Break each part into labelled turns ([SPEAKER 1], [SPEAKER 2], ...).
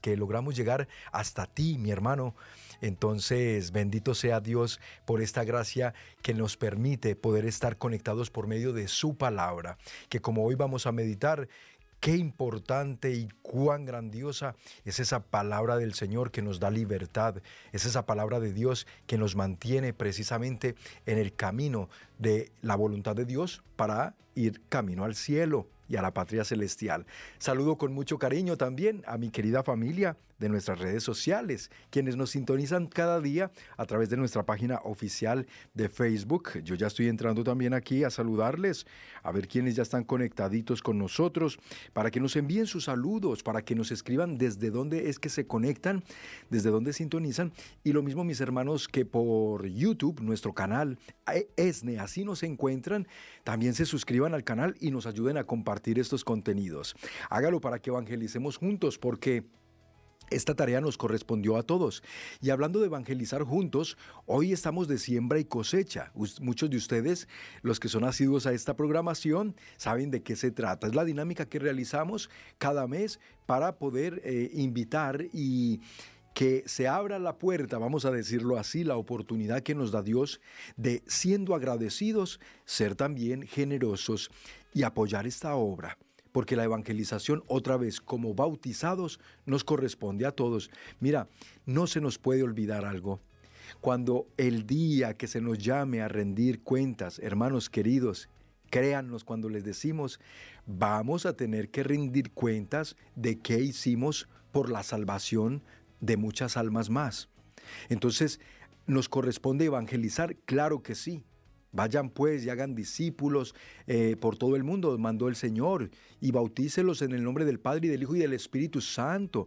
[SPEAKER 1] que logramos llegar hasta ti, mi hermano. Entonces, bendito sea Dios por esta gracia que nos permite poder estar conectados por medio de su palabra, que como hoy vamos a meditar, Qué importante y cuán grandiosa es esa palabra del Señor que nos da libertad, es esa palabra de Dios que nos mantiene precisamente en el camino de la voluntad de Dios para ir camino al cielo y a la patria celestial. Saludo con mucho cariño también a mi querida familia de nuestras redes sociales, quienes nos sintonizan cada día a través de nuestra página oficial de Facebook. Yo ya estoy entrando también aquí a saludarles, a ver quiénes ya están conectaditos con nosotros, para que nos envíen sus saludos, para que nos escriban desde dónde es que se conectan, desde dónde sintonizan. Y lo mismo mis hermanos que por YouTube, nuestro canal eh, ESNE, así nos encuentran, también se suscriban al canal y nos ayuden a compartir estos contenidos. Hágalo para que evangelicemos juntos, porque esta tarea nos correspondió a todos. Y hablando de evangelizar juntos, hoy estamos de siembra y cosecha. Muchos de ustedes, los que son asiduos a esta programación, saben de qué se trata. Es la dinámica que realizamos cada mes para poder eh, invitar y que se abra la puerta, vamos a decirlo así, la oportunidad que nos da Dios de, siendo agradecidos, ser también generosos y apoyar esta obra porque la evangelización otra vez como bautizados nos corresponde a todos. Mira, no se nos puede olvidar algo. Cuando el día que se nos llame a rendir cuentas, hermanos queridos, créannos cuando les decimos, vamos a tener que rendir cuentas de qué hicimos por la salvación de muchas almas más. Entonces, ¿nos corresponde evangelizar? Claro que sí. Vayan pues y hagan discípulos eh, por todo el mundo, mandó el Señor, y bautícelos en el nombre del Padre y del Hijo y del Espíritu Santo.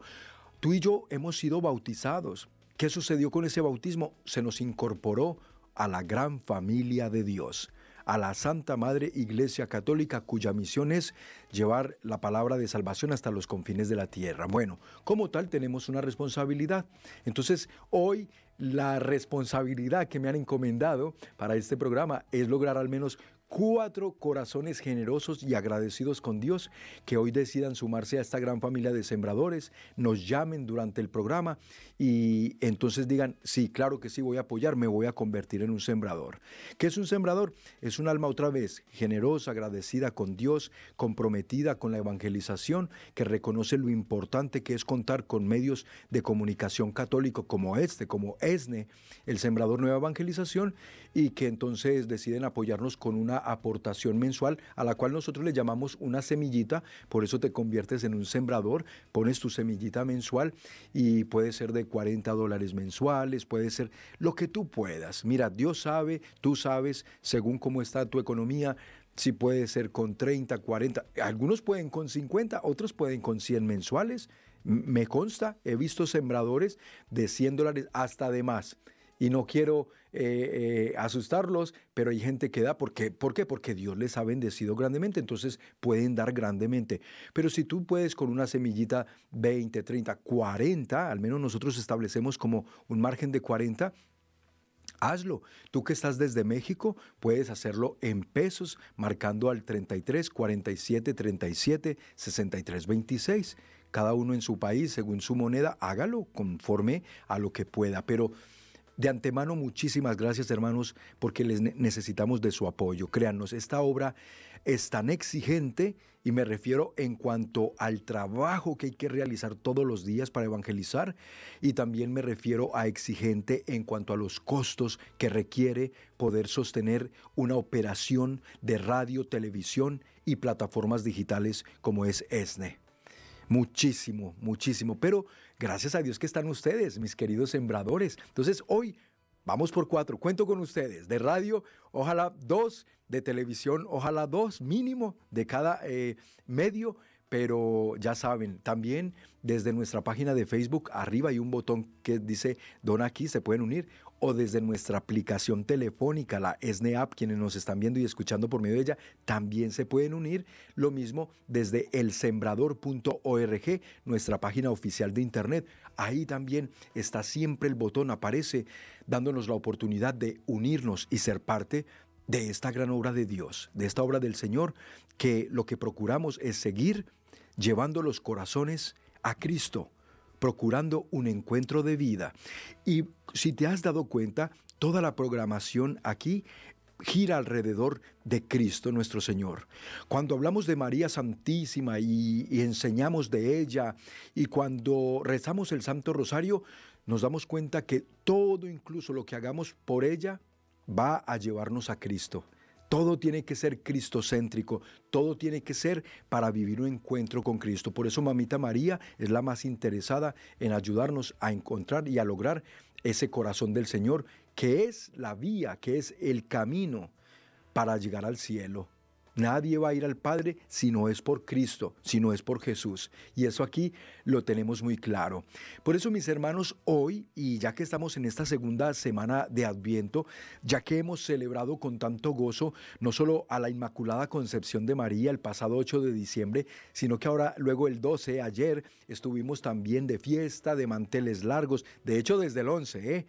[SPEAKER 1] Tú y yo hemos sido bautizados. ¿Qué sucedió con ese bautismo? Se nos incorporó a la gran familia de Dios a la Santa Madre Iglesia Católica, cuya misión es llevar la palabra de salvación hasta los confines de la tierra. Bueno, como tal tenemos una responsabilidad. Entonces, hoy la responsabilidad que me han encomendado para este programa es lograr al menos cuatro corazones generosos y agradecidos con Dios que hoy decidan sumarse a esta gran familia de sembradores, nos llamen durante el programa y entonces digan, sí, claro que sí, voy a apoyar, me voy a convertir en un sembrador. ¿Qué es un sembrador? Es un alma otra vez generosa, agradecida con Dios, comprometida con la evangelización, que reconoce lo importante que es contar con medios de comunicación católico como este, como ESNE, el Sembrador Nueva Evangelización, y que entonces deciden apoyarnos con una aportación mensual a la cual nosotros le llamamos una semillita, por eso te conviertes en un sembrador, pones tu semillita mensual y puede ser de 40 dólares mensuales, puede ser lo que tú puedas. Mira, Dios sabe, tú sabes, según cómo está tu economía, si puede ser con 30, 40, algunos pueden con 50, otros pueden con 100 mensuales. Me consta, he visto sembradores de 100 dólares hasta de más y no quiero eh, eh, asustarlos, pero hay gente que da. ¿Por qué? ¿Por qué? Porque Dios les ha bendecido grandemente, entonces pueden dar grandemente. Pero si tú puedes con una semillita 20, 30, 40, al menos nosotros establecemos como un margen de 40, hazlo. Tú que estás desde México, puedes hacerlo en pesos, marcando al 33 47 37 63 26. Cada uno en su país, según su moneda, hágalo conforme a lo que pueda. Pero de antemano, muchísimas gracias hermanos, porque les necesitamos de su apoyo. Créanos, esta obra es tan exigente y me refiero en cuanto al trabajo que hay que realizar todos los días para evangelizar y también me refiero a exigente en cuanto a los costos que requiere poder sostener una operación de radio, televisión y plataformas digitales como es ESNE. Muchísimo, muchísimo. Pero gracias a Dios que están ustedes, mis queridos sembradores. Entonces hoy vamos por cuatro. Cuento con ustedes. De radio, ojalá dos. De televisión, ojalá dos mínimo de cada eh, medio. Pero ya saben, también desde nuestra página de Facebook, arriba hay un botón que dice Dona aquí, se pueden unir o desde nuestra aplicación telefónica, la SNEAP, quienes nos están viendo y escuchando por medio de ella, también se pueden unir. Lo mismo desde elsembrador.org, nuestra página oficial de internet. Ahí también está siempre el botón, aparece dándonos la oportunidad de unirnos y ser parte de esta gran obra de Dios, de esta obra del Señor, que lo que procuramos es seguir llevando los corazones a Cristo procurando un encuentro de vida. Y si te has dado cuenta, toda la programación aquí gira alrededor de Cristo nuestro Señor. Cuando hablamos de María Santísima y, enseñamos de ella y cuando rezamos el Santo Rosario, nos damos cuenta que todo, incluso lo que hagamos por ella, va a llevarnos a Cristo. Todo tiene que ser cristocéntrico, todo tiene que ser para vivir un encuentro con Cristo. Por eso Mamita María es la más interesada en ayudarnos a encontrar y a lograr ese corazón del Señor, que es la vía, que es el camino para llegar al cielo. Nadie va a ir al Padre si no es por Cristo, si no es por Jesús. Y eso aquí lo tenemos muy claro. Por eso, mis hermanos, hoy, y ya que estamos en esta segunda semana de Adviento, ya que hemos celebrado con tanto gozo no solo a la Inmaculada Concepción de María el pasado 8 de diciembre, sino que ahora, luego el 12, ayer, estuvimos también de fiesta, de manteles largos, de hecho desde el 11, ¿eh?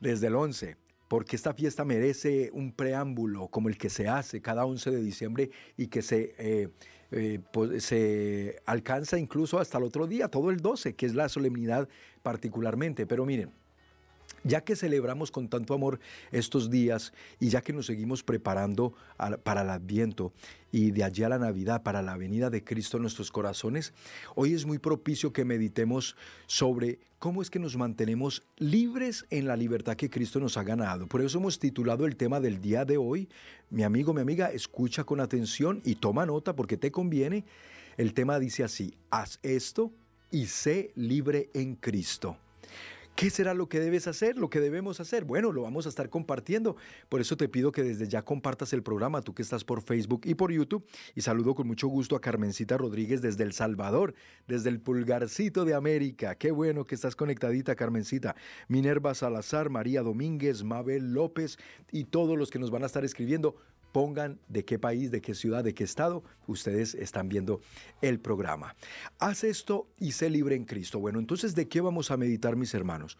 [SPEAKER 1] Desde el 11 porque esta fiesta merece un preámbulo como el que se hace cada 11 de diciembre y que se, eh, eh, pues, se alcanza incluso hasta el otro día, todo el 12, que es la solemnidad particularmente. Pero miren, ya que celebramos con tanto amor estos días y ya que nos seguimos preparando para el Adviento y de allí a la Navidad, para la venida de Cristo en nuestros corazones, hoy es muy propicio que meditemos sobre cómo es que nos mantenemos libres en la libertad que Cristo nos ha ganado. Por eso hemos titulado el tema del día de hoy. Mi amigo, mi amiga, escucha con atención y toma nota porque te conviene. El tema dice así, haz esto y sé libre en Cristo. ¿Qué será lo que debes hacer, lo que debemos hacer? Bueno, lo vamos a estar compartiendo. Por eso te pido que desde ya compartas el programa, tú que estás por Facebook y por YouTube. Y saludo con mucho gusto a Carmencita Rodríguez desde El Salvador, desde el pulgarcito de América. Qué bueno que estás conectadita, Carmencita. Minerva Salazar, María Domínguez, Mabel López y todos los que nos van a estar escribiendo pongan de qué país, de qué ciudad, de qué estado ustedes están viendo el programa. Haz esto y sé libre en Cristo. Bueno, entonces, ¿de qué vamos a meditar, mis hermanos?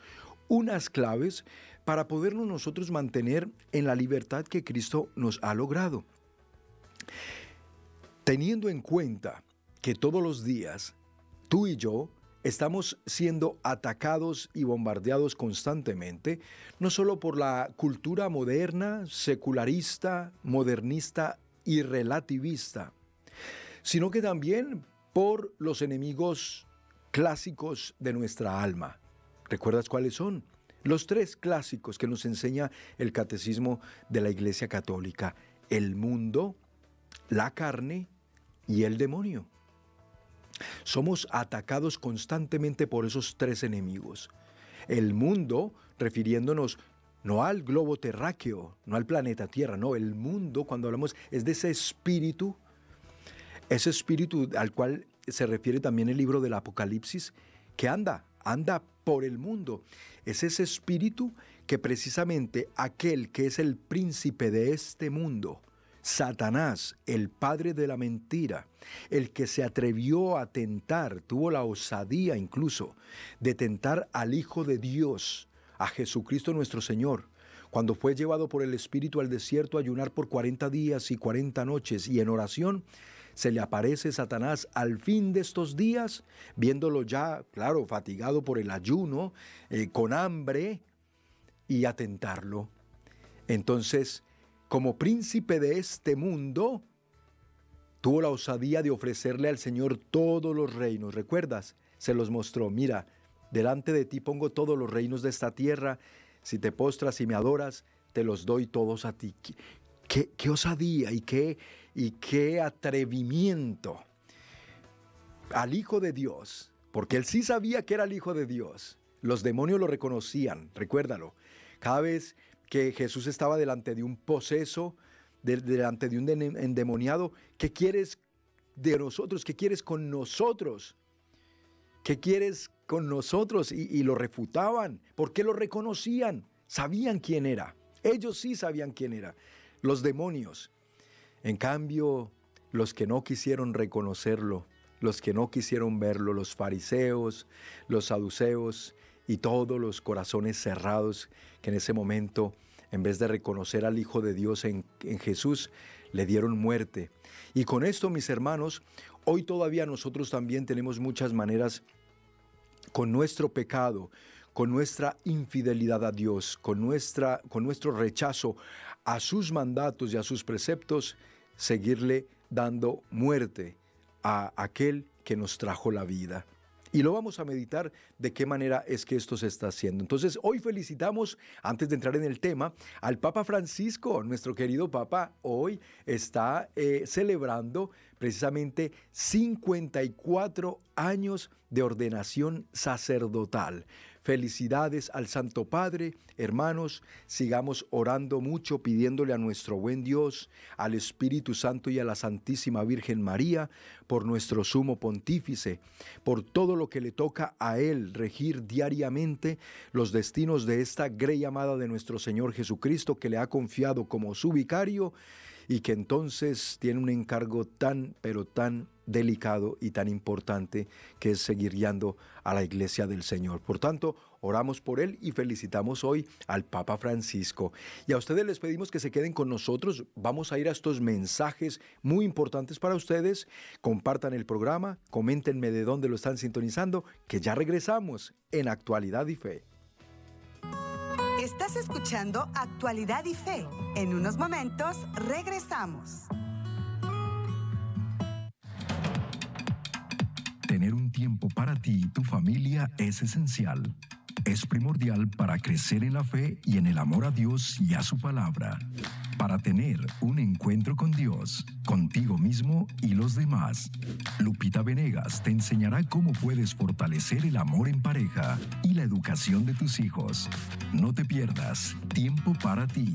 [SPEAKER 1] Unas claves para podernos nosotros mantener en la libertad que Cristo nos ha logrado. Teniendo en cuenta que todos los días tú y yo Estamos siendo atacados y bombardeados constantemente, no solo por la cultura moderna, secularista, modernista y relativista, sino que también por los enemigos clásicos de nuestra alma. ¿Recuerdas cuáles son? Los tres clásicos que nos enseña el catecismo de la Iglesia Católica, el mundo, la carne y el demonio. Somos atacados constantemente por esos tres enemigos. El mundo, refiriéndonos no al globo terráqueo, no al planeta Tierra, no, el mundo, cuando hablamos, es de ese espíritu, ese espíritu al cual se refiere también el libro del Apocalipsis, que anda, anda por el mundo. Es ese espíritu que precisamente aquel que es el príncipe de este mundo, Satanás, el padre de la mentira, el que se atrevió a tentar, tuvo la osadía incluso de tentar al Hijo de Dios, a Jesucristo nuestro Señor, cuando fue llevado por el Espíritu al desierto a ayunar por 40 días y 40 noches y en oración, se le aparece Satanás al fin de estos días, viéndolo ya, claro, fatigado por el ayuno, eh, con hambre, y a tentarlo. Entonces, como príncipe de este mundo, tuvo la osadía de ofrecerle al Señor todos los reinos. ¿Recuerdas? Se los mostró. Mira, delante de ti pongo todos los reinos de esta tierra. Si te postras y me adoras, te los doy todos a ti. Qué, qué osadía y qué, y qué atrevimiento al Hijo de Dios, porque él sí sabía que era el Hijo de Dios. Los demonios lo reconocían, recuérdalo. Cada vez que Jesús estaba delante de un poseso, delante de un endemoniado. ¿Qué quieres de nosotros? ¿Qué quieres con nosotros? ¿Qué quieres con nosotros? Y, y lo refutaban. ¿Por qué lo reconocían? Sabían quién era. Ellos sí sabían quién era. Los demonios. En cambio, los que no quisieron reconocerlo, los que no quisieron verlo, los fariseos, los saduceos, y todos los corazones cerrados que en ese momento, en vez de reconocer al Hijo de Dios en, Jesús, le dieron muerte. Y con esto, mis hermanos, hoy todavía nosotros también tenemos muchas maneras con nuestro pecado, con nuestra infidelidad a Dios, con, nuestra, con nuestro rechazo a sus mandatos y a sus preceptos, seguirle dando muerte a aquel que nos trajo la vida. Y lo vamos a meditar de qué manera es que esto se está haciendo. Entonces, hoy felicitamos, antes de entrar en el tema, al Papa Francisco, nuestro querido Papa, hoy está eh, celebrando precisamente 54 años de ordenación sacerdotal. Felicidades al Santo Padre, hermanos, sigamos orando mucho, pidiéndole a nuestro buen Dios, al Espíritu Santo y a la Santísima Virgen María, por nuestro sumo pontífice, por todo lo que le toca a Él regir diariamente los destinos de esta grey amada de nuestro Señor Jesucristo, que le ha confiado como su vicario y que entonces tiene un encargo tan, pero tan delicado y tan importante que es seguir guiando a la iglesia del Señor. Por tanto, oramos por él y felicitamos hoy al Papa Francisco. Y a ustedes les pedimos que se queden con nosotros. Vamos a ir a estos mensajes muy importantes para ustedes. Compartan el programa, coméntenme de dónde lo están sintonizando, que ya regresamos en Actualidad y Fe.
[SPEAKER 2] Estás escuchando Actualidad y Fe. En unos momentos regresamos.
[SPEAKER 3] Tener un tiempo para ti y tu familia es esencial. Es primordial para crecer en la fe y en el amor a Dios y a su palabra. Para tener un encuentro con Dios, contigo mismo y los demás. Lupita Venegas te enseñará cómo puedes fortalecer el amor en pareja y la educación de tus hijos. No te pierdas Tiempo para ti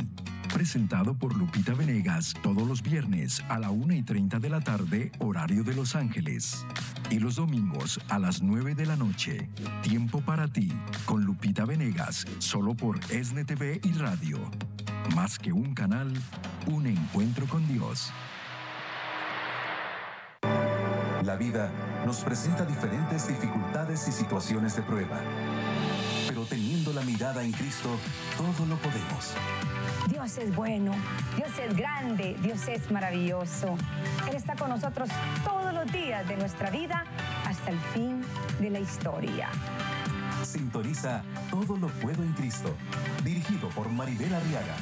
[SPEAKER 3] presentado por Lupita Venegas todos los viernes a la 1 y 30 de la tarde, horario de Los Ángeles. Y los domingos a las 9 de la noche, Tiempo para ti, con Lupita Venegas, solo por ESNE TV y Radio. Más que un canal, un encuentro con Dios.
[SPEAKER 4] La vida nos presenta diferentes dificultades y situaciones de prueba. Pero teniendo la mirada en Cristo, todo lo podemos.
[SPEAKER 5] Dios es bueno, Dios es grande, Dios es maravilloso. Él está con nosotros todos los días de nuestra vida hasta el fin de la historia.
[SPEAKER 4] Sintoniza Todo lo puedo en Cristo, dirigido por Maribel Arriaga.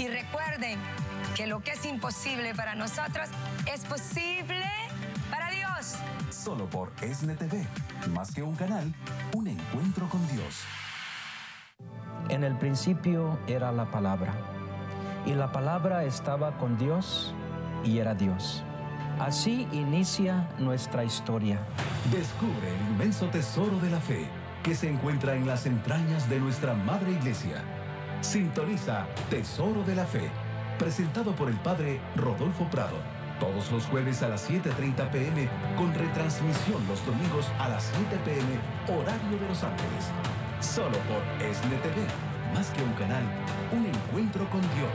[SPEAKER 6] Y recuerden que lo que es imposible para nosotros es posible para Dios.
[SPEAKER 4] Solo por ESNE TV, más que un canal, un encuentro con Dios.
[SPEAKER 7] En el principio era la palabra, y la palabra estaba con Dios y era Dios. Así inicia nuestra historia.
[SPEAKER 4] Descubre el inmenso tesoro de la fe que se encuentra en las entrañas de nuestra Madre Iglesia. Sintoniza Tesoro de la Fe, presentado por el Padre Rodolfo Prado, todos los jueves a las 7.30 pm, con retransmisión los domingos a las 7 pm, horario de Los Ángeles. Solo por ESNE TV, más que un canal, un encuentro con Dios.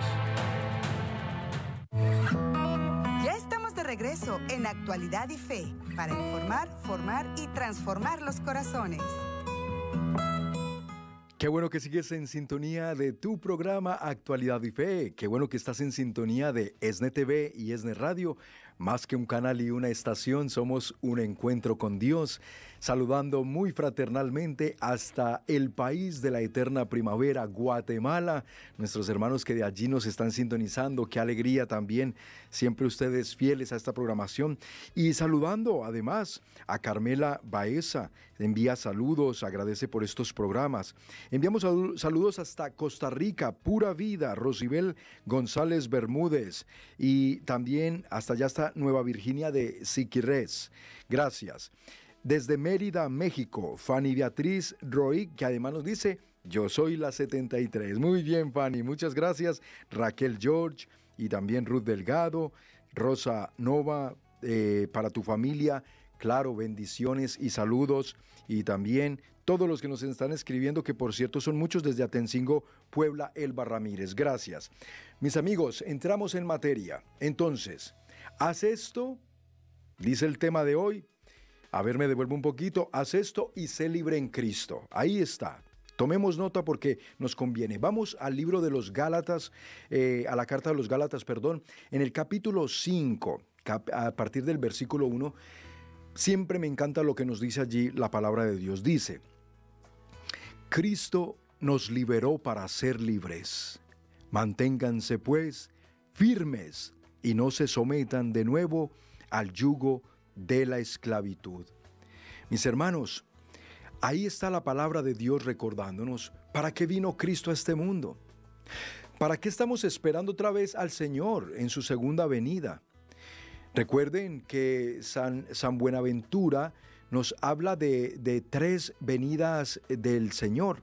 [SPEAKER 2] Ya estamos de regreso en Actualidad y Fe para informar, formar y transformar los corazones.
[SPEAKER 1] Qué bueno que sigues en sintonía de tu programa Actualidad y Fe. Qué bueno que estás en sintonía de ESNE TV y ESNE Radio. Más que un canal y una estación, somos un encuentro con Dios saludando muy fraternalmente hasta el país de la eterna primavera, Guatemala, nuestros hermanos que de allí nos están sintonizando, qué alegría también, siempre ustedes fieles a esta programación, y saludando además a Carmela Baeza, envía saludos, agradece por estos programas. Enviamos saludos hasta Costa Rica, Pura Vida, Rosibel González Bermúdez, y también hasta allá está Nueva Virginia de Siquirres. Gracias. Desde Mérida, México, Fanny Beatriz Roy, que además nos dice, yo soy la 73. Muy bien, Fanny, muchas gracias. Raquel George y también Ruth Delgado, Rosa Nova, eh, para tu familia, claro, bendiciones y saludos. Y también todos los que nos están escribiendo, que por cierto son muchos desde Atencingo, Puebla, Elba Ramírez. Gracias. Mis amigos, entramos en materia. Entonces, haz esto, dice el tema de hoy, a ver, me devuelvo un poquito, haz esto y sé libre en Cristo. Ahí está. Tomemos nota porque nos conviene. Vamos al libro de los Gálatas, eh, a la carta de los Gálatas, perdón, en el capítulo 5, a partir del versículo 1. siempre me encanta lo que nos dice allí la palabra de Dios. Dice, Cristo nos liberó para ser libres. Manténganse pues firmes y no se sometan de nuevo al yugo de la esclavitud. Mis hermanos, ahí está la palabra de Dios recordándonos para qué vino Cristo a este mundo. ¿Para qué estamos esperando otra vez al Señor en su segunda venida? Recuerden que San, Buenaventura nos habla de, de tres venidas del Señor.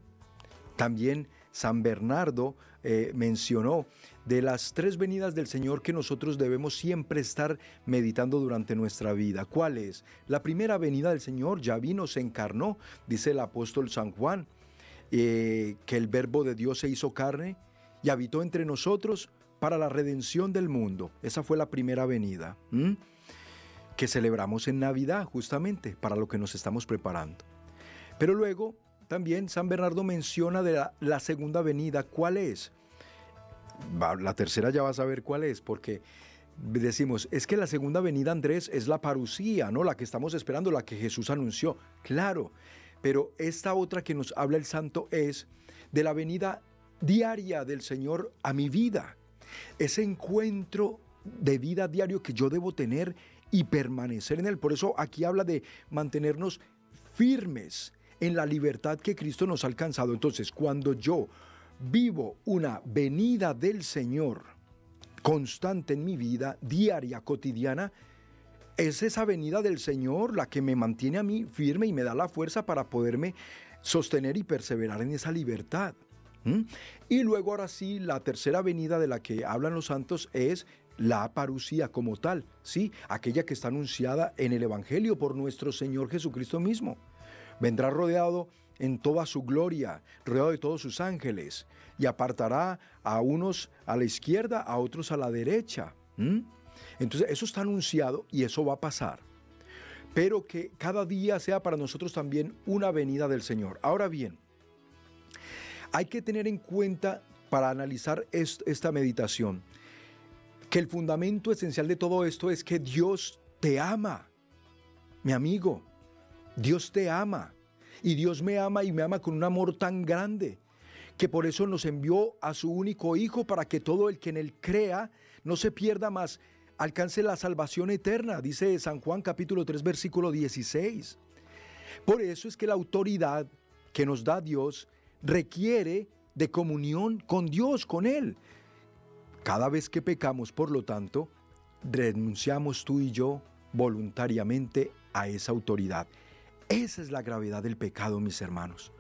[SPEAKER 1] También San Bernardo eh, mencionó de las tres venidas del Señor que nosotros debemos siempre estar meditando durante nuestra vida. ¿Cuál es? La primera venida del Señor ya vino, se encarnó, dice el apóstol San Juan, eh, que el verbo de Dios se hizo carne y habitó entre nosotros para la redención del mundo. Esa fue la primera venida que celebramos en Navidad, justamente, para lo que nos estamos preparando. Pero luego también San Bernardo menciona de la, segunda venida. ¿Cuál es? La tercera ya vas a ver cuál es, porque decimos, es que la segunda venida, Andrés, es la parucía, ¿no? La que estamos esperando, la que Jesús anunció. Claro, pero esta otra que nos habla el santo es de la venida diaria del Señor a mi vida ese encuentro de vida diario que yo debo tener y permanecer en él. Por eso aquí habla de mantenernos firmes en la libertad que Cristo nos ha alcanzado. Entonces, cuando yo vivo una venida del Señor constante en mi vida, diaria, cotidiana, es esa venida del Señor la que me mantiene a mí firme y me da la fuerza para poderme sostener y perseverar en esa libertad. Y luego ahora sí, la tercera venida de la que hablan los santos es la parucía como tal, ¿sí? Aquella que está anunciada en el Evangelio por nuestro Señor Jesucristo mismo. Vendrá rodeado en toda su gloria, rodeado de todos sus ángeles, y apartará a unos a la izquierda, a otros a la derecha. Entonces, eso está anunciado y eso va a pasar. Pero que cada día sea para nosotros también una venida del Señor. Ahora bien, hay que tener en cuenta para analizar esta meditación que el fundamento esencial de todo esto es que Dios te ama, mi amigo. Dios te ama. Y Dios me ama y me ama con un amor tan grande que por eso nos envió a su único Hijo para que todo el que en él crea no se pierda más, alcance la salvación eterna, dice San Juan capítulo 3 versículo 16. Por eso es que la autoridad que nos da Dios requiere de comunión con Dios, con Él. Cada vez que pecamos, por lo tanto, renunciamos tú y yo voluntariamente a esa autoridad. Esa es la gravedad del pecado, mis hermanos.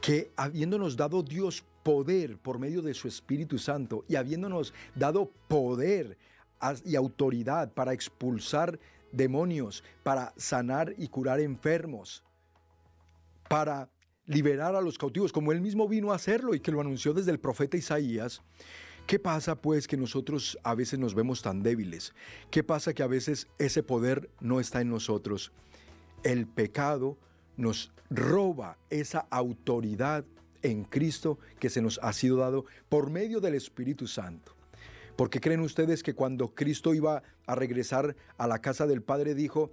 [SPEAKER 1] Que habiéndonos dado Dios poder por medio de su Espíritu Santo y habiéndonos dado poder y autoridad para expulsar demonios, para sanar y curar enfermos, para liberar a los cautivos, como él mismo vino a hacerlo y que lo anunció desde el profeta Isaías. ¿Qué pasa pues que nosotros a veces nos vemos tan débiles? ¿Qué pasa que a veces ese poder no está en nosotros? El pecado nos roba esa autoridad en Cristo que se nos ha sido dado por medio del Espíritu Santo. ¿Por qué creen ustedes que cuando Cristo iba a regresar a la casa del Padre dijo,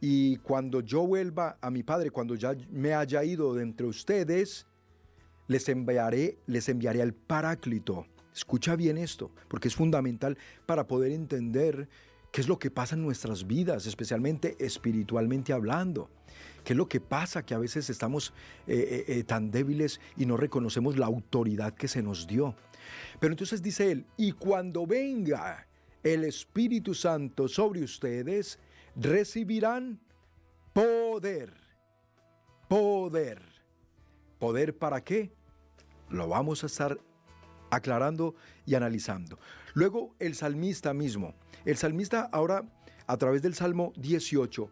[SPEAKER 1] y cuando yo vuelva a mi Padre, cuando ya me haya ido de entre ustedes, les enviaré, les enviaré al Paráclito. Escucha bien esto, porque es fundamental para poder entender qué es lo que pasa en nuestras vidas, especialmente espiritualmente hablando. ¿Qué es lo que pasa que a veces estamos eh, eh, eh, tan débiles y no reconocemos la autoridad que se nos dio? Pero entonces dice él, y cuando venga el Espíritu Santo sobre ustedes, recibirán poder. Poder. ¿Poder para qué? Lo vamos a estar aclarando y analizando. Luego el salmista mismo. El salmista ahora, a través del Salmo 18,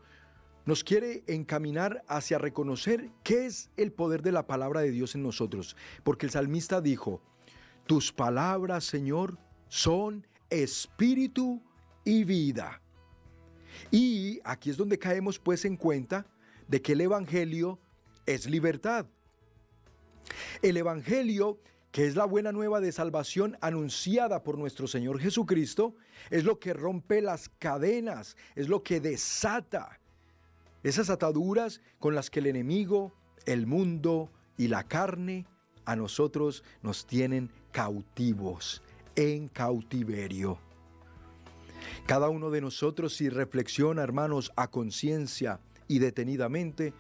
[SPEAKER 1] nos quiere encaminar hacia reconocer qué es el poder de la palabra de Dios en nosotros. Porque el salmista dijo, tus palabras, Señor, son espíritu y vida. Y aquí es donde caemos pues en cuenta de que el Evangelio es libertad. El Evangelio, que es la buena nueva de salvación anunciada por nuestro Señor Jesucristo, es lo que rompe las cadenas, es lo que desata Esas ataduras con las que el enemigo, el mundo y la carne a nosotros nos tienen cautivos, en cautiverio. Cada uno de nosotros si reflexiona, hermanos, a conciencia y detenidamente,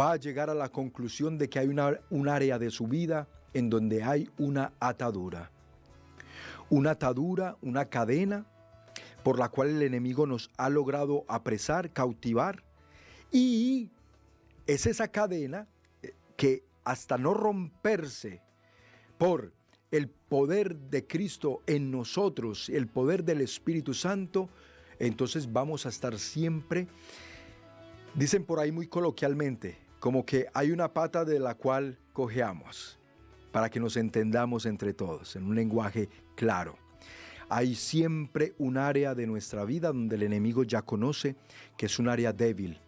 [SPEAKER 1] va a llegar a la conclusión de que hay una, un área de su vida en donde hay una atadura. Una atadura, una cadena por la cual el enemigo nos ha logrado apresar, cautivar. Y es esa cadena eh, que hasta no romperse por el poder de Cristo en nosotros, el poder del Espíritu Santo, entonces vamos a estar siempre, dicen por ahí muy coloquialmente, como que hay una pata de la cual cojeamos, para que nos entendamos entre todos, en un lenguaje claro. Hay siempre un área de nuestra vida donde el enemigo ya conoce que es un área débil.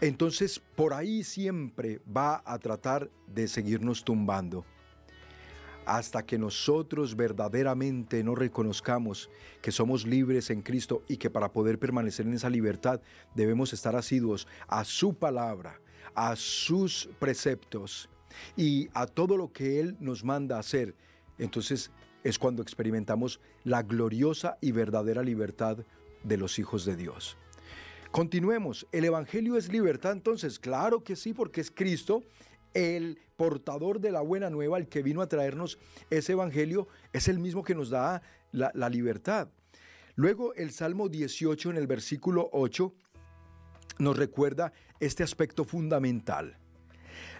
[SPEAKER 1] Entonces, por ahí siempre va a tratar de seguirnos tumbando hasta que nosotros verdaderamente no reconozcamos que somos libres en Cristo y que para poder permanecer en esa libertad debemos estar asiduos a su palabra, a sus preceptos y a todo lo que Él nos manda hacer, entonces es cuando experimentamos la gloriosa y verdadera libertad de los hijos de Dios. Continuemos, ¿el Evangelio es libertad entonces? Claro que sí, porque es Cristo el portador de la buena nueva, el que vino a traernos ese evangelio, es el mismo que nos da la, libertad. Luego el Salmo 18 en el versículo 8 nos recuerda este aspecto fundamental.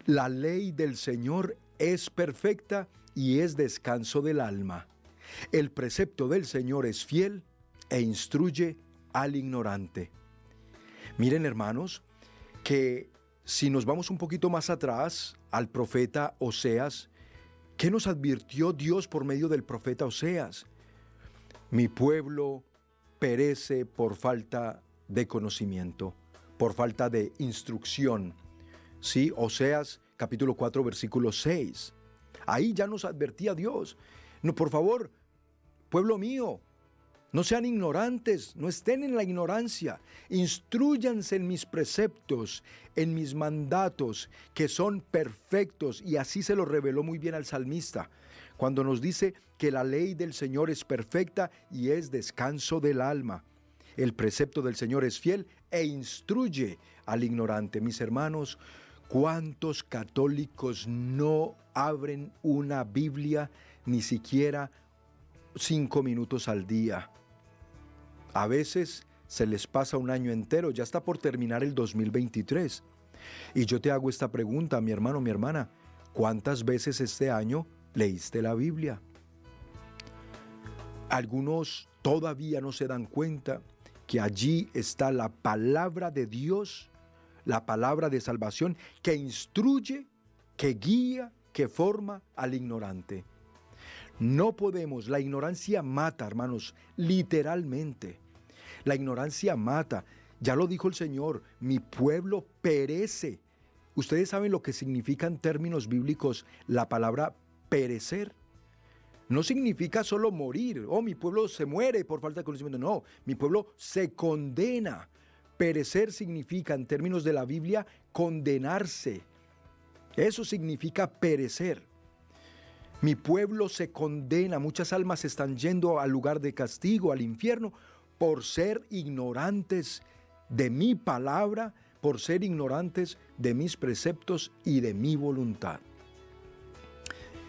[SPEAKER 1] La ley del Señor es perfecta y es descanso del alma. El precepto del Señor es fiel e instruye al ignorante. Miren hermanos, que si nos vamos un poquito más atrás al profeta Oseas, ¿qué nos advirtió Dios por medio del profeta Oseas? Mi pueblo perece por falta de conocimiento, por falta de instrucción. Sí, Oseas capítulo 4 versículo 6. Ahí ya nos advertía Dios. No, por favor, pueblo mío, no sean ignorantes, no estén en la ignorancia. Instruyanse en mis preceptos, en mis mandatos, que son perfectos. Y así se lo reveló muy bien al salmista, cuando nos dice que la ley del Señor es perfecta y es descanso del alma. El precepto del Señor es fiel e instruye al ignorante. Mis hermanos, ¿cuántos católicos no abren una Biblia ni siquiera cinco minutos al día? A veces se les pasa un año entero, ya está por terminar el 2023. Y yo te hago esta pregunta, mi hermano, mi hermana, ¿cuántas veces este año leíste la Biblia? Algunos todavía no se dan cuenta que allí está la palabra de Dios, la palabra de salvación que instruye, que guía, que forma al ignorante. No podemos, la ignorancia mata, hermanos, literalmente. La ignorancia mata. Ya lo dijo el Señor, mi pueblo perece. ¿Ustedes saben lo que significa en términos bíblicos la palabra perecer? No significa solo morir, oh, mi pueblo se muere por falta de conocimiento, no, mi pueblo se condena. Perecer significa, en términos de la Biblia, condenarse. Eso significa perecer. Mi pueblo se condena, muchas almas están yendo al lugar de castigo, al infierno, por ser ignorantes de mi palabra, por ser ignorantes de mis preceptos y de mi voluntad.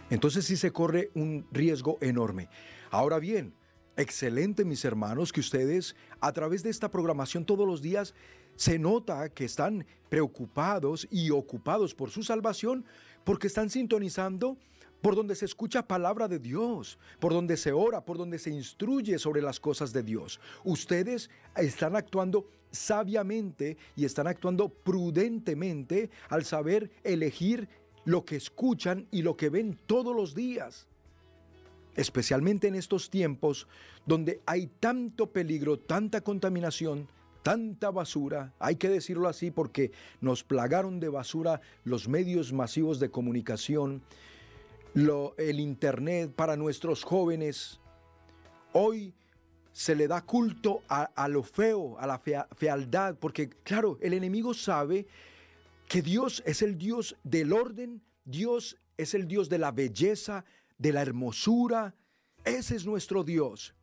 [SPEAKER 1] Entonces sí se corre un riesgo enorme. Ahora bien, excelente mis hermanos que ustedes a través de esta programación todos los días se nota que están preocupados y ocupados por su salvación porque están sintonizando por donde se escucha palabra de Dios, por donde se ora, por donde se instruye sobre las cosas de Dios. Ustedes están actuando sabiamente y están actuando prudentemente al saber elegir lo que escuchan y lo que ven todos los días. Especialmente en estos tiempos donde hay tanto peligro, tanta contaminación, tanta basura, hay que decirlo así porque nos plagaron de basura los medios masivos de comunicación, el Internet para nuestros jóvenes. Hoy se le da culto a, lo feo, a la fealdad, porque claro, el enemigo sabe que Dios es el Dios del orden, Dios es el Dios de la belleza, de la hermosura, ese es nuestro Dios.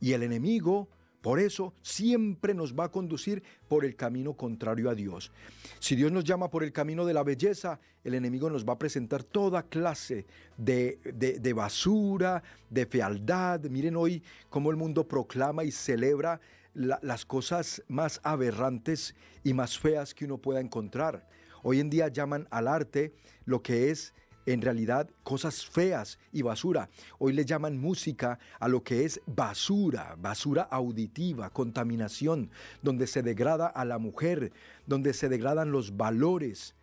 [SPEAKER 1] Y el enemigo por eso siempre nos va a conducir por el camino contrario a Dios. Si Dios nos llama por el camino de la belleza, el enemigo nos va a presentar toda clase de, de, basura, de fealdad. Miren hoy cómo el mundo proclama y celebra las cosas más aberrantes y más feas que uno pueda encontrar. Hoy en día llaman al arte lo que es en realidad cosas feas y basura. Hoy le llaman música a lo que es basura, basura auditiva, contaminación, donde se degrada a la mujer, donde se degradan los valores.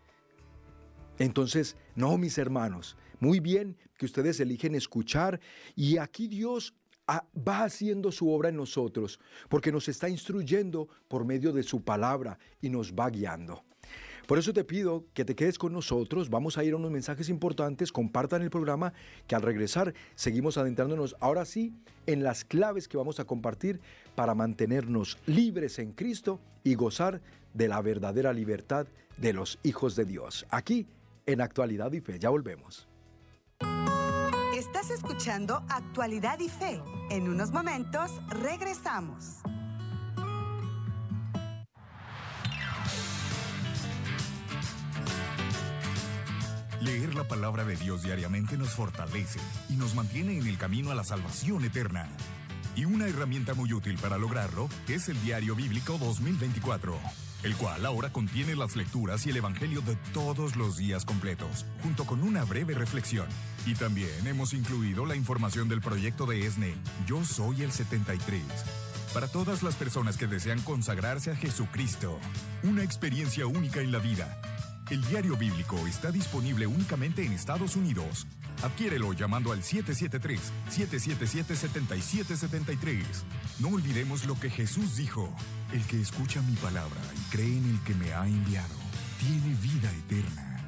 [SPEAKER 1] Entonces, no, mis hermanos, muy bien que ustedes eligen escuchar y aquí Dios ah, va haciendo su obra en nosotros, porque nos está instruyendo por medio de su palabra y nos va guiando. Por eso te pido que te quedes con nosotros, vamos a ir a unos mensajes importantes, compartan el programa, que al regresar seguimos adentrándonos ahora sí en las claves que vamos a compartir para mantenernos libres en Cristo y gozar de la verdadera libertad de los hijos de Dios. Aquí en Actualidad y Fe, ya volvemos.
[SPEAKER 2] Estás escuchando Actualidad y Fe. En unos momentos regresamos.
[SPEAKER 8] Leer la palabra de Dios diariamente nos fortalece y nos mantiene en el camino a la salvación eterna. Y una herramienta muy útil para lograrlo es el Diario Bíblico 2024, el cual ahora contiene las lecturas y el Evangelio de todos los días completos, junto con una breve reflexión. Y también hemos incluido la información del proyecto de ESNE, Yo Soy el 73 para todas las personas que desean consagrarse a Jesucristo. Una experiencia única en la vida el diario bíblico está disponible únicamente en Estados Unidos. Adquiérelo llamando al 773-777-7773. No olvidemos lo que Jesús dijo. El que escucha mi palabra y cree en el que me ha enviado, tiene vida eterna.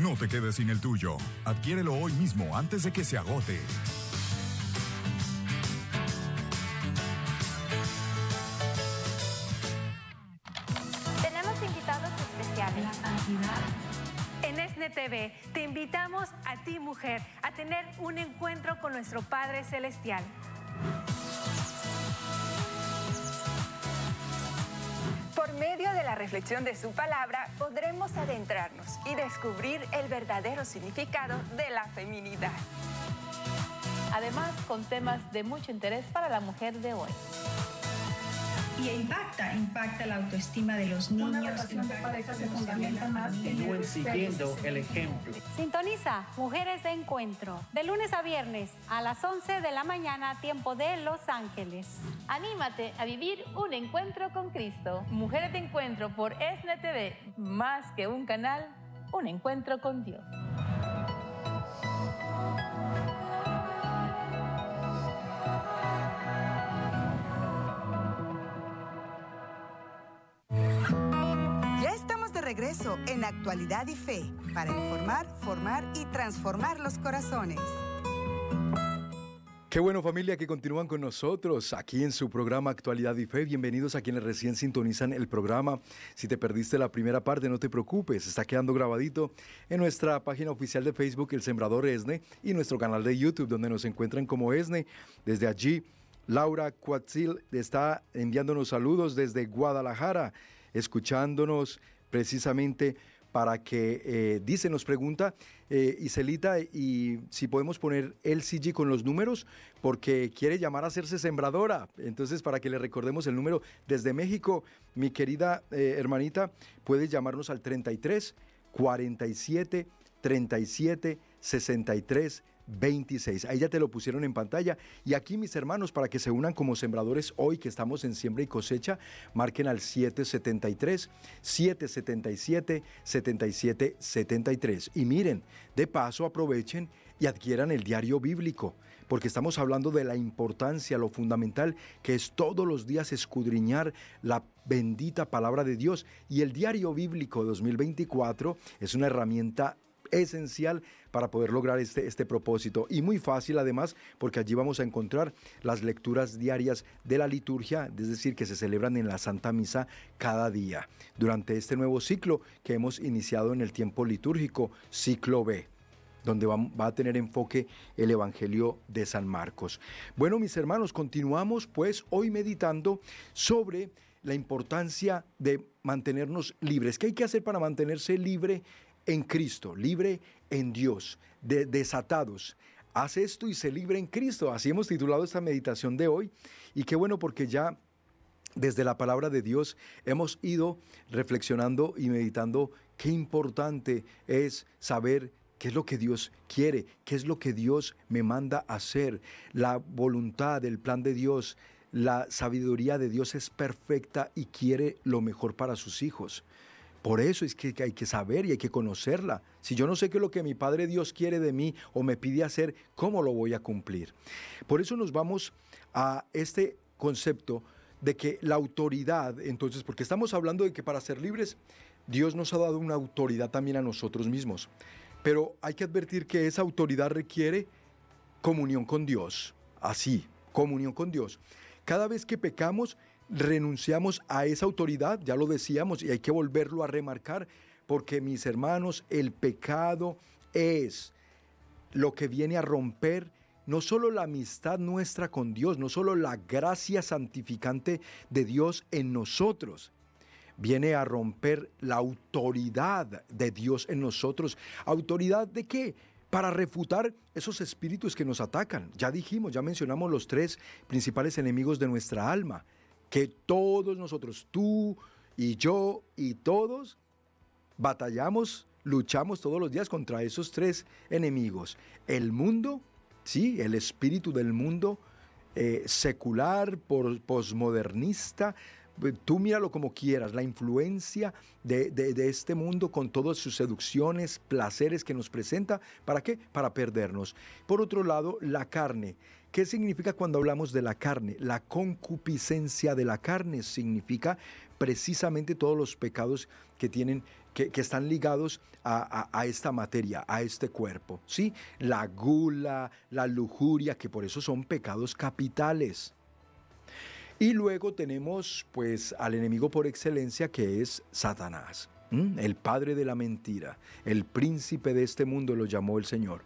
[SPEAKER 8] No te quedes sin el tuyo. Adquiérelo hoy mismo antes de que se agote.
[SPEAKER 9] Te invitamos a ti, mujer, a tener un encuentro con nuestro Padre Celestial.
[SPEAKER 10] Por medio de la reflexión de su palabra, podremos adentrarnos y descubrir el verdadero significado de la feminidad.
[SPEAKER 11] Además, con temas de mucho interés para la mujer de hoy
[SPEAKER 12] y impacta, impacta la autoestima de los niños. Una relación de pareja se fundamenta más
[SPEAKER 13] en siguiendo el ejemplo.
[SPEAKER 14] Sintoniza Mujeres de Encuentro, de lunes a viernes a las 11 de la mañana, tiempo de Los Ángeles.
[SPEAKER 11] Anímate a vivir un encuentro con Cristo. Mujeres de Encuentro por ESNE TV, más que un canal, un encuentro con Dios.
[SPEAKER 2] Regreso en Actualidad y Fe para informar, formar y transformar los corazones.
[SPEAKER 1] Qué bueno familia que continúan con nosotros aquí en su programa Actualidad y Fe. Bienvenidos a quienes recién sintonizan el programa. Si te perdiste la primera parte, no te preocupes, está quedando grabadito en nuestra página oficial de Facebook El Sembrador Esne y nuestro canal de YouTube donde nos encuentran como Esne. Desde allí, Laura Cuatzil está enviándonos saludos desde Guadalajara, escuchándonos precisamente para que, eh, dice, nos pregunta eh, Iselita, y si podemos poner el CG con los números, porque quiere llamar a hacerse sembradora. Entonces, para que le recordemos el número desde México, mi querida eh, hermanita, puede llamarnos al 33 47 37 63 26. Ahí ya te lo pusieron en pantalla. Y aquí, mis hermanos, para que se unan como sembradores hoy que estamos en siembra y cosecha, marquen al 773 777 7773. Y miren, de paso aprovechen y adquieran el diario bíblico, porque estamos hablando de la importancia, lo fundamental que es todos los días escudriñar la bendita palabra de Dios. Y el diario bíblico 2024 es una herramienta esencial para poder lograr este, este propósito. Y muy fácil además, porque allí vamos a encontrar las lecturas diarias de la liturgia, es decir, que se celebran en la Santa Misa cada día, durante este nuevo ciclo que hemos iniciado en el tiempo litúrgico, ciclo B donde va, a tener enfoque el Evangelio de San Marcos. Bueno, mis hermanos, continuamos pues hoy meditando sobre la importancia de mantenernos libres. ¿Qué hay que hacer para mantenerse libre en Cristo, libre en Dios, de, desatados? Haz esto y se libre en Cristo. Así hemos titulado esta meditación de hoy. Y qué bueno porque ya desde la palabra de Dios hemos ido reflexionando y meditando qué importante es saber qué es lo que Dios quiere, qué es lo que Dios me manda hacer, la voluntad, el plan de Dios, la sabiduría de Dios es perfecta y quiere lo mejor para sus hijos. Por eso es que hay que saber y hay que conocerla. Si yo no sé qué es lo que mi Padre Dios quiere de mí o me pide hacer, ¿cómo lo voy a cumplir? Por eso nos vamos a este concepto de que la autoridad, entonces, porque estamos hablando de que para ser libres, Dios nos ha dado una autoridad también a nosotros mismos. Pero hay que advertir que esa autoridad requiere comunión con Dios. Así, comunión con Dios. Cada vez que pecamos, renunciamos a esa autoridad, ya lo decíamos, y hay que volverlo a remarcar, porque mis hermanos, el pecado es lo que viene a romper no solo la amistad nuestra con Dios, no solo la gracia santificante de Dios en nosotros, viene a romper la autoridad de Dios en nosotros. ¿Autoridad de qué? para refutar esos espíritus que nos atacan. Ya dijimos, ya mencionamos los tres principales enemigos de nuestra alma, que todos nosotros, tú y yo y todos, batallamos, luchamos todos los días contra esos tres enemigos. El mundo, sí, el espíritu del mundo, eh, secular, posmodernista, tú míralo como quieras, la influencia de, este mundo con todas sus seducciones, placeres que nos presenta, ¿para qué? Para perdernos. Por otro lado, la carne. ¿Qué significa cuando hablamos de la carne? La concupiscencia de la carne significa precisamente todos los pecados que tienen que, están ligados a, esta materia, a este cuerpo, ¿sí? La gula, la lujuria, que por eso son pecados capitales. Y luego tenemos pues al enemigo por excelencia que es Satanás, el padre de la mentira, el príncipe de este mundo lo llamó el Señor.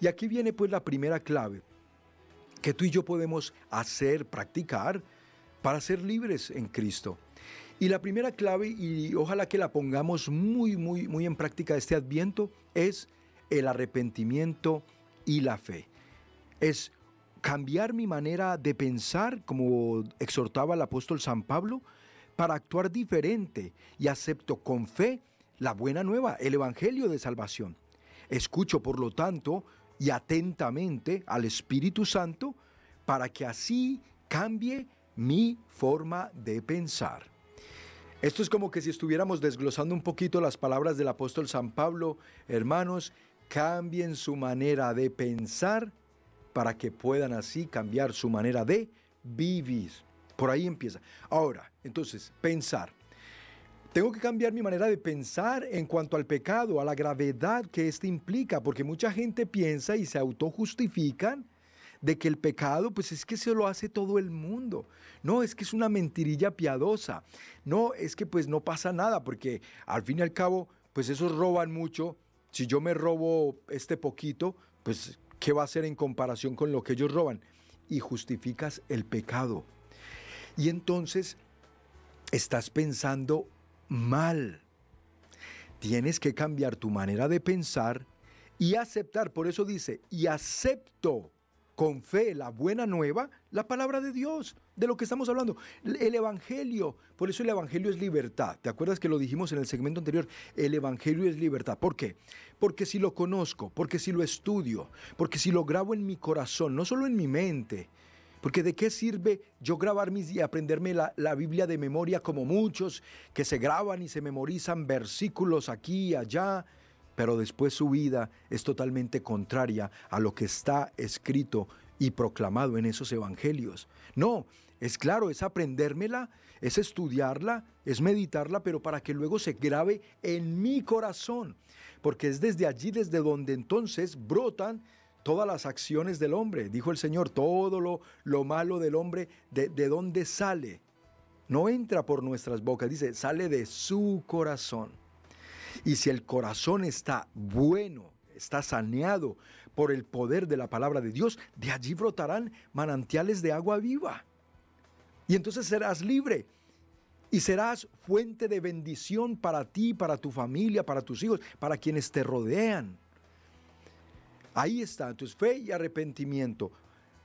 [SPEAKER 1] Y aquí viene pues la primera clave que tú y yo podemos hacer, practicar para ser libres en Cristo. Y la primera clave, y ojalá que la pongamos muy, muy, muy en práctica este adviento, es el arrepentimiento y la fe. Es cambiar mi manera de pensar, como exhortaba el apóstol San Pablo, para actuar diferente y acepto con fe la buena nueva, el Evangelio de salvación. Escucho, por lo tanto, y atentamente al Espíritu Santo para que así cambie mi forma de pensar. Esto es como que si estuviéramos desglosando un poquito las palabras del apóstol San Pablo, hermanos, cambien su manera de pensar para que puedan así cambiar su manera de vivir. Por ahí empieza. Ahora, entonces, pensar. Tengo que cambiar mi manera de pensar en cuanto al pecado, a la gravedad que éste implica, porque mucha gente piensa y se autojustifican de que el pecado, pues es que se lo hace todo el mundo. No, es que es una mentirilla piadosa. No, es que pues no pasa nada, porque al fin y al cabo, pues esos roban mucho. Si yo me robo este poquito, pues ¿qué va a hacer en comparación con lo que ellos roban? Y justificas el pecado. Y entonces estás pensando mal. Tienes que cambiar tu manera de pensar y aceptar. Por eso dice, y acepto con fe la buena nueva, la palabra de Dios, de lo que estamos hablando, el Evangelio. Por eso el Evangelio es libertad. ¿Te acuerdas que lo dijimos en el segmento anterior? El Evangelio es libertad. ¿Por qué? Porque si lo conozco, porque si lo estudio, porque si lo grabo en mi corazón, no solo en mi mente, porque de qué sirve yo grabar mis y aprenderme la, la, Biblia de memoria como muchos que se graban y se memorizan versículos aquí y allá, pero después su vida es totalmente contraria a lo que está escrito y proclamado en esos evangelios. No, Es claro, es aprendérmela, es estudiarla, es meditarla, pero para que luego se grabe en mi corazón. Porque es desde allí, desde donde entonces brotan todas las acciones del hombre. Dijo el Señor, todo lo, lo malo del hombre, de, ¿de dónde sale? No entra por nuestras bocas, dice, sale de su corazón. Y si el corazón está bueno, está saneado por el poder de la palabra de Dios, de allí brotarán manantiales de agua viva. Y entonces serás libre y serás fuente de bendición para ti, para tu familia, para tus hijos, para quienes te rodean. Ahí está, entonces fe y arrepentimiento.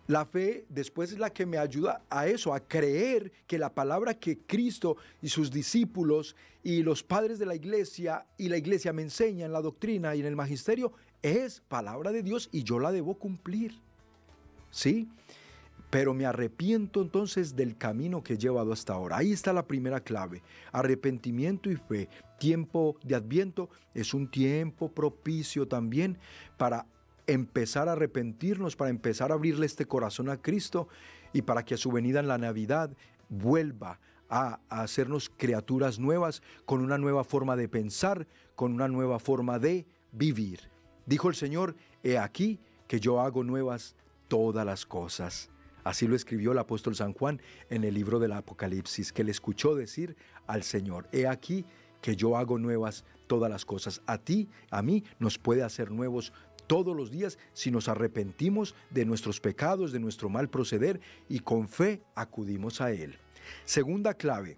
[SPEAKER 1] La fe después es la que me ayuda a eso, a creer que la palabra que Cristo y sus discípulos y los padres de la iglesia y la iglesia me enseñan, la doctrina y en el magisterio, es palabra de Dios y yo la debo cumplir. ¿Sí? Pero me arrepiento entonces del camino que he llevado hasta ahora. Ahí está la primera clave. Arrepentimiento y fe. Tiempo de adviento es un tiempo propicio también para empezar a arrepentirnos, para empezar a abrirle este corazón a Cristo y para que a su venida en la Navidad vuelva a, hacernos criaturas nuevas, con una nueva forma de pensar, con una nueva forma de vivir. Dijo el Señor, he aquí que yo hago nuevas todas las cosas. Así lo escribió el apóstol San Juan en el libro del Apocalipsis, que le escuchó decir al Señor, he aquí que yo hago nuevas todas las cosas. A ti, a mí, nos puede hacer nuevos todos los días si nos arrepentimos de nuestros pecados, de nuestro mal proceder y con fe acudimos a Él. Segunda clave,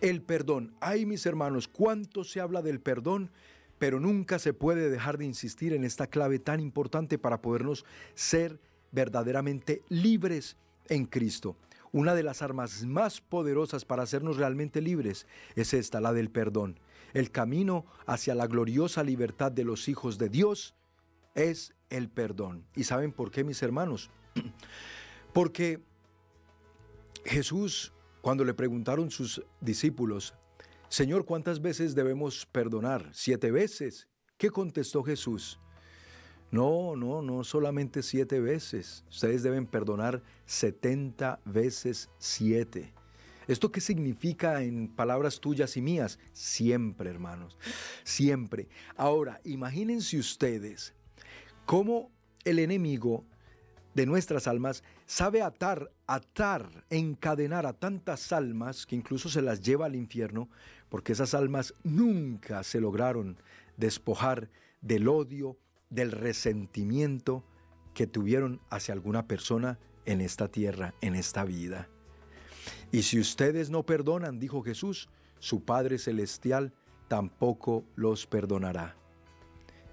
[SPEAKER 1] el perdón. Ay, mis hermanos, cuánto se habla del perdón, pero nunca se puede dejar de insistir en esta clave tan importante para podernos ser verdaderamente libres en Cristo. Una de las armas más poderosas para hacernos realmente libres es esta, la del perdón. El camino hacia la gloriosa libertad de los hijos de Dios es el perdón. ¿Y saben por qué, mis hermanos? Porque Jesús, cuando le preguntaron sus discípulos, Señor, ¿cuántas veces debemos perdonar? ¿Siete veces? ¿Qué contestó Jesús? No, no, no solamente siete veces. Ustedes deben perdonar setenta veces siete. ¿Esto qué significa en palabras tuyas y mías? Siempre, hermanos, siempre. Ahora, imagínense ustedes cómo el enemigo de nuestras almas sabe atar, atar, encadenar a tantas almas que incluso se las lleva al infierno, porque esas almas nunca se lograron despojar del odio, del resentimiento que tuvieron hacia alguna persona en esta tierra, en esta vida. Y si ustedes no perdonan, dijo Jesús, su Padre Celestial tampoco los perdonará.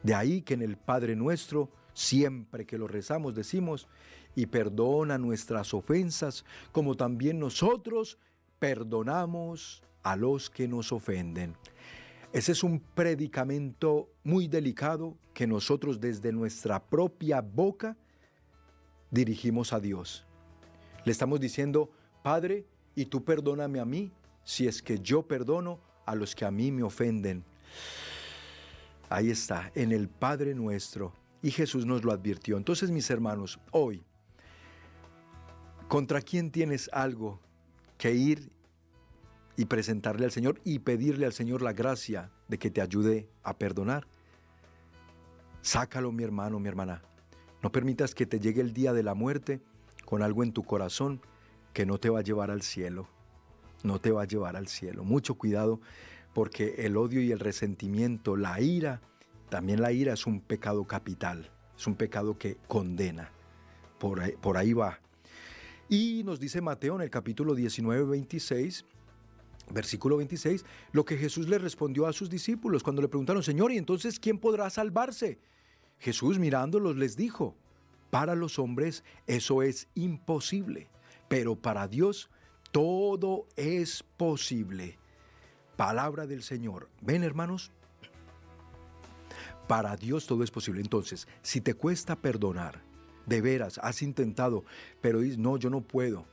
[SPEAKER 1] De ahí que en el Padre nuestro, siempre que lo rezamos, decimos, y perdona nuestras ofensas, como también nosotros perdonamos a los que nos ofenden. Ese es un predicamento muy delicado que nosotros desde nuestra propia boca dirigimos a Dios. Le estamos diciendo, Padre, y tú perdóname a mí si es que yo perdono a los que a mí me ofenden. Ahí está, en el Padre nuestro. Y Jesús nos lo advirtió. Entonces, mis hermanos, hoy, ¿contra quién tienes algo que ir y presentarle al Señor y pedirle al Señor la gracia de que te ayude a perdonar? Sácalo, mi hermano, mi hermana. No permitas que te llegue el día de la muerte con algo en tu corazón que no te va a llevar al cielo. No te va a llevar al cielo. Mucho cuidado porque el odio y el resentimiento, la ira, también la ira es un pecado capital, es un pecado que condena. Por ahí, por ahí va. Y nos dice Mateo en el capítulo 19, 26, versículo 26, lo que Jesús le respondió a sus discípulos cuando le preguntaron, Señor, ¿y entonces quién podrá salvarse? Jesús mirándolos les dijo, para los hombres eso es imposible pero para Dios todo es posible. Palabra del Señor. ¿Ven, hermanos? Para Dios todo es posible. Entonces, si te cuesta perdonar, de veras, has intentado, pero dices, no, yo no puedo,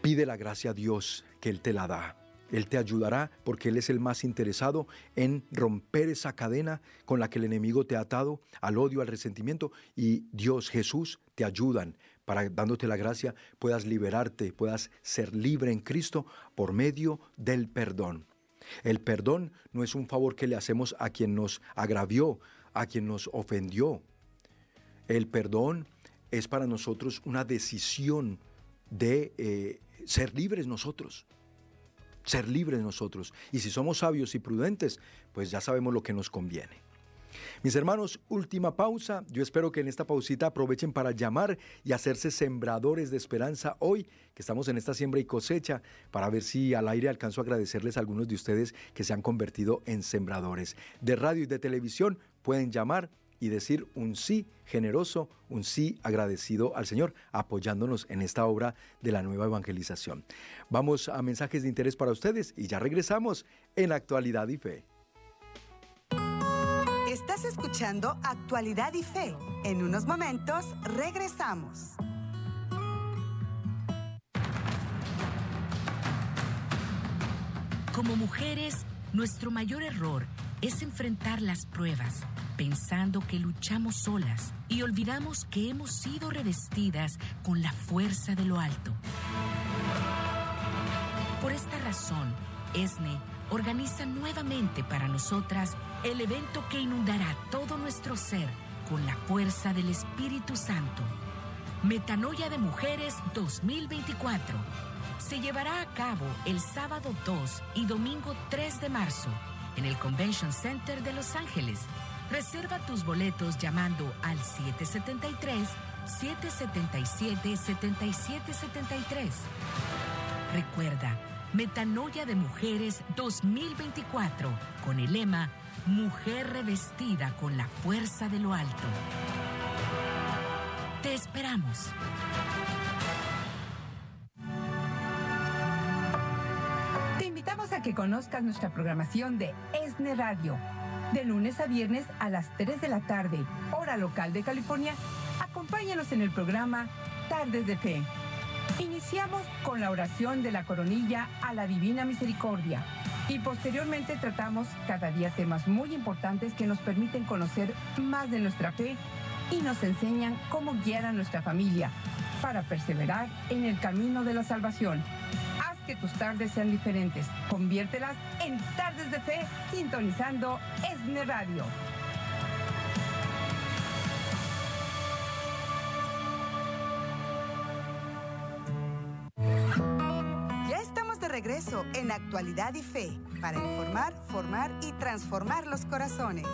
[SPEAKER 1] pide la gracia a Dios que Él te la da. Él te ayudará porque Él es el más interesado en romper esa cadena con la que el enemigo te ha atado al odio, al resentimiento y Dios, Jesús, te ayudan para dándote la gracia, puedas liberarte, puedas ser libre en Cristo por medio del perdón. El perdón no es un favor que le hacemos a quien nos agravió, a quien nos ofendió. El perdón es para nosotros una decisión de eh, ser libres nosotros. Ser libres nosotros. Y si somos sabios y prudentes, pues ya sabemos lo que nos conviene. Mis hermanos, última pausa. Yo espero que en esta pausita aprovechen para llamar y hacerse sembradores de esperanza hoy, que estamos en esta siembra y cosecha, para ver si al aire alcanzo a agradecerles a algunos de ustedes que se han convertido en sembradores de radio y de televisión. Pueden llamar y decir un sí generoso, un sí agradecido al Señor, apoyándonos en esta obra de la nueva evangelización. Vamos a mensajes de interés para ustedes y ya regresamos en Actualidad y Fe.
[SPEAKER 2] Escuchando Actualidad y Fe. En unos momentos regresamos.
[SPEAKER 15] Como mujeres, nuestro mayor error es enfrentar las pruebas pensando que luchamos solas y olvidamos que hemos sido revestidas con la fuerza de lo alto. Por esta razón, ESNE organiza nuevamente para nosotras el evento que inundará todo nuestro ser con la fuerza del Espíritu Santo. Metanoia de Mujeres 2024. Se llevará a cabo el sábado 2 y domingo 3 de marzo en el Convention Center de Los Ángeles. Reserva tus boletos llamando al 773-777-7773. Recuerda, Metanoia de Mujeres 2024 con el lema Mujer revestida con la fuerza de lo alto. Te esperamos.
[SPEAKER 5] Te invitamos a que conozcas nuestra programación de ESNE Radio. De lunes a viernes a las 3 de la tarde, hora local de California, acompáñanos en el programa Tardes de Fe. Iniciamos con la oración de la coronilla a la Divina Misericordia y posteriormente tratamos cada día temas muy importantes que nos permiten conocer más de nuestra fe y nos enseñan cómo guiar a nuestra familia para perseverar en el camino de la salvación. Haz que tus tardes sean diferentes. Conviértelas en tardes de fe sintonizando ESNE Radio.
[SPEAKER 2] En Actualidad y Fe para informar, formar y transformar los corazones.